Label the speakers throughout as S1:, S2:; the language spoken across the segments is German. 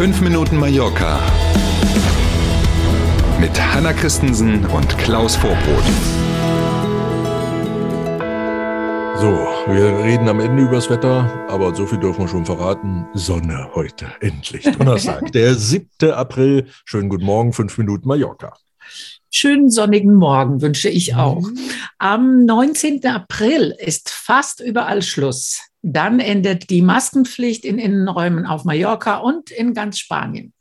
S1: 5 Minuten Mallorca mit Hanna Christensen und Klaus Vorbrot.
S2: So, wir reden am Ende übers Wetter, aber so viel dürfen wir schon verraten. Sonne heute, endlich. Donnerstag, der 7. April. Schönen guten Morgen, 5 Minuten Mallorca.
S3: Schönen sonnigen Morgen wünsche ich auch. Mhm. Am 19. April ist fast überall Schluss. Dann endet die Maskenpflicht in Innenräumen auf Mallorca und in ganz Spanien.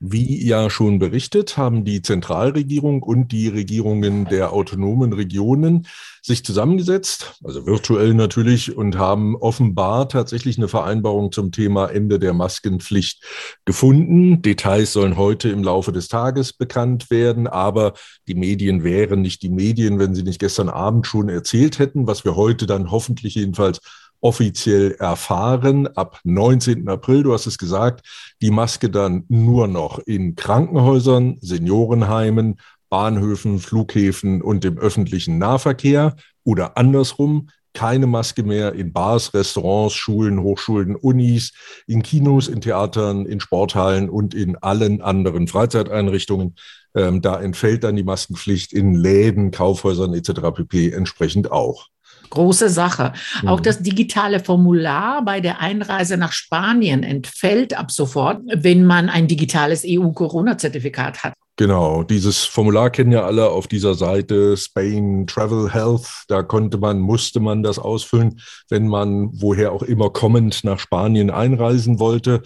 S2: Wie ja schon berichtet, haben die Zentralregierung und die Regierungen der autonomen Regionen sich zusammengesetzt, also virtuell natürlich, und haben offenbar tatsächlich eine Vereinbarung zum Thema Ende der Maskenpflicht gefunden. Details sollen heute im Laufe des Tages bekannt werden, aber die Medien wären nicht die Medien, wenn sie nicht gestern Abend schon erzählt hätten, was wir heute dann hoffentlich jedenfalls offiziell erfahren. Ab 19. April, du hast es gesagt, die Maske dann nur noch in Krankenhäusern, Seniorenheimen, Bahnhöfen, Flughäfen und dem öffentlichen Nahverkehr oder andersrum. Keine Maske mehr in Bars, Restaurants, Schulen, Hochschulen, Unis, in Kinos, in Theatern, in Sporthallen und in allen anderen Freizeiteinrichtungen. Ähm, da entfällt dann die Maskenpflicht in Läden, Kaufhäusern etc. pp. entsprechend auch.
S3: Große Sache. Mhm. Auch das digitale Formular bei der Einreise nach Spanien entfällt ab sofort, wenn man ein digitales EU-Corona-Zertifikat hat.
S2: Genau, dieses Formular kennen ja alle auf dieser Seite Spain Travel Health. Da konnte man, musste man das ausfüllen, wenn man woher auch immer kommend nach Spanien einreisen wollte.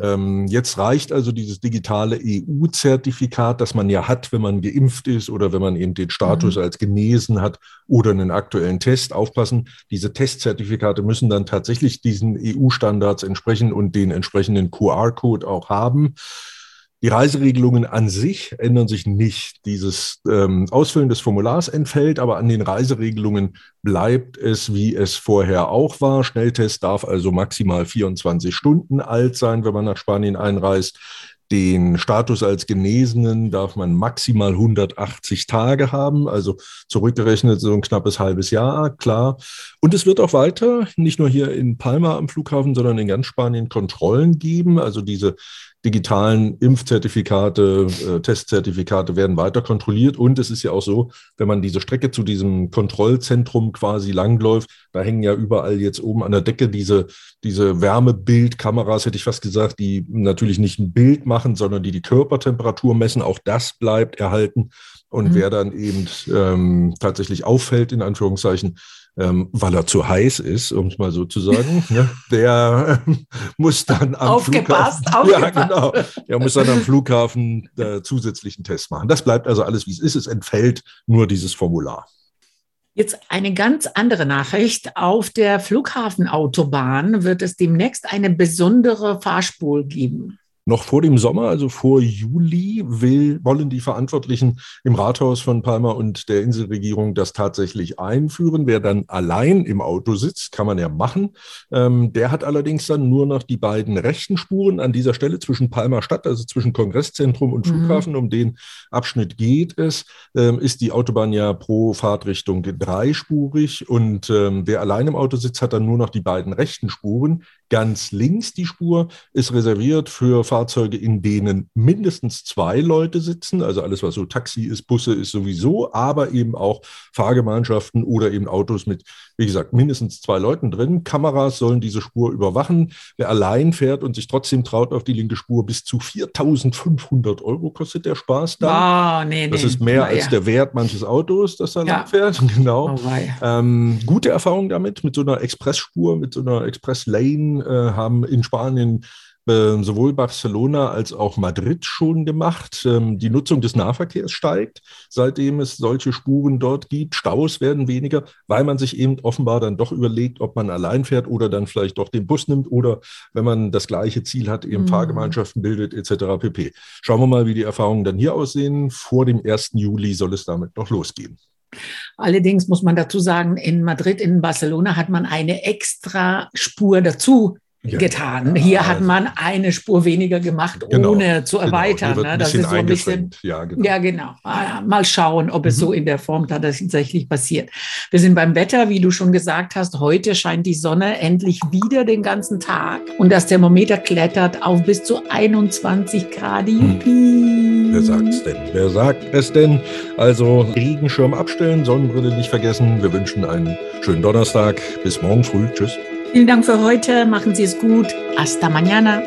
S2: Ähm, jetzt reicht also dieses digitale EU-Zertifikat, das man ja hat, wenn man geimpft ist oder wenn man eben den Status mhm. als genesen hat oder einen aktuellen Test. Aufpassen, diese Testzertifikate müssen dann tatsächlich diesen EU-Standards entsprechen und den entsprechenden QR-Code auch haben. Die Reiseregelungen an sich ändern sich nicht. Dieses ähm, Ausfüllen des Formulars entfällt, aber an den Reiseregelungen bleibt es, wie es vorher auch war. Schnelltest darf also maximal 24 Stunden alt sein, wenn man nach Spanien einreist. Den Status als Genesenen darf man maximal 180 Tage haben, also zurückgerechnet so ein knappes halbes Jahr, klar. Und es wird auch weiter, nicht nur hier in Palma am Flughafen, sondern in ganz Spanien Kontrollen geben. Also diese digitalen Impfzertifikate, äh, Testzertifikate werden weiter kontrolliert. Und es ist ja auch so, wenn man diese Strecke zu diesem Kontrollzentrum quasi langläuft, da hängen ja überall jetzt oben an der Decke diese, diese Wärmebildkameras, hätte ich fast gesagt, die natürlich nicht ein Bild machen, sondern die die Körpertemperatur messen. Auch das bleibt erhalten. Und mhm. wer dann eben ähm, tatsächlich auffällt, in Anführungszeichen, ähm, weil er zu heiß ist, um es mal so zu sagen, ne, der äh, muss dann am
S3: aufgepasst,
S2: Flughafen, aufgepasst. ja genau, der muss dann am Flughafen äh, zusätzlichen Test machen. Das bleibt also alles, wie es ist. Es entfällt nur dieses Formular.
S3: Jetzt eine ganz andere Nachricht. Auf der Flughafenautobahn wird es demnächst eine besondere Fahrspur geben.
S2: Noch vor dem Sommer, also vor Juli, will, wollen die Verantwortlichen im Rathaus von Palma und der Inselregierung das tatsächlich einführen. Wer dann allein im Auto sitzt, kann man ja machen. Ähm, der hat allerdings dann nur noch die beiden rechten Spuren an dieser Stelle zwischen Palma Stadt, also zwischen Kongresszentrum und mhm. Flughafen. Mhm. Um den Abschnitt geht es. Ähm, ist die Autobahn ja pro Fahrtrichtung dreispurig und ähm, wer allein im Auto sitzt, hat dann nur noch die beiden rechten Spuren. Ganz links die Spur ist reserviert für Fahrzeuge, in denen mindestens zwei Leute sitzen. Also alles, was so Taxi ist, Busse ist sowieso, aber eben auch Fahrgemeinschaften oder eben Autos mit, wie gesagt, mindestens zwei Leuten drin. Kameras sollen diese Spur überwachen. Wer allein fährt und sich trotzdem traut auf die linke Spur, bis zu 4.500 Euro kostet der Spaß da. Oh, nee, das nee. ist mehr als ja. der Wert manches Autos, das da ja. lang fährt. Genau. Oh, ähm, gute Erfahrung damit, mit so einer Expressspur, mit so einer Express-Lane äh, haben in Spanien äh, sowohl Barcelona als auch Madrid schon gemacht. Ähm, die Nutzung des Nahverkehrs steigt, seitdem es solche Spuren dort gibt. Staus werden weniger, weil man sich eben offenbar dann doch überlegt, ob man allein fährt oder dann vielleicht doch den Bus nimmt oder wenn man das gleiche Ziel hat, eben mhm. Fahrgemeinschaften bildet etc. pp. Schauen wir mal, wie die Erfahrungen dann hier aussehen. Vor dem 1. Juli soll es damit noch losgehen.
S3: Allerdings muss man dazu sagen, in Madrid, in Barcelona hat man eine extra Spur dazu ja, getan. Hier ja, hat man eine Spur weniger gemacht, genau, ohne zu genau. erweitern. Genau.
S2: Ne? Das ist so ein bisschen.
S3: Ja, genau. Ja, genau. Ah, mal schauen, ob es mhm. so in der Form tatsächlich passiert. Wir sind beim Wetter, wie du schon gesagt hast. Heute scheint die Sonne endlich wieder den ganzen Tag und das Thermometer klettert auf bis zu 21 Grad.
S2: Hm. Wer sagt es denn? Wer sagt es denn? Also Regenschirm abstellen, Sonnenbrille nicht vergessen. Wir wünschen einen schönen Donnerstag. Bis morgen früh. Tschüss.
S3: Vielen Dank für heute. Machen Sie es gut. Hasta mañana.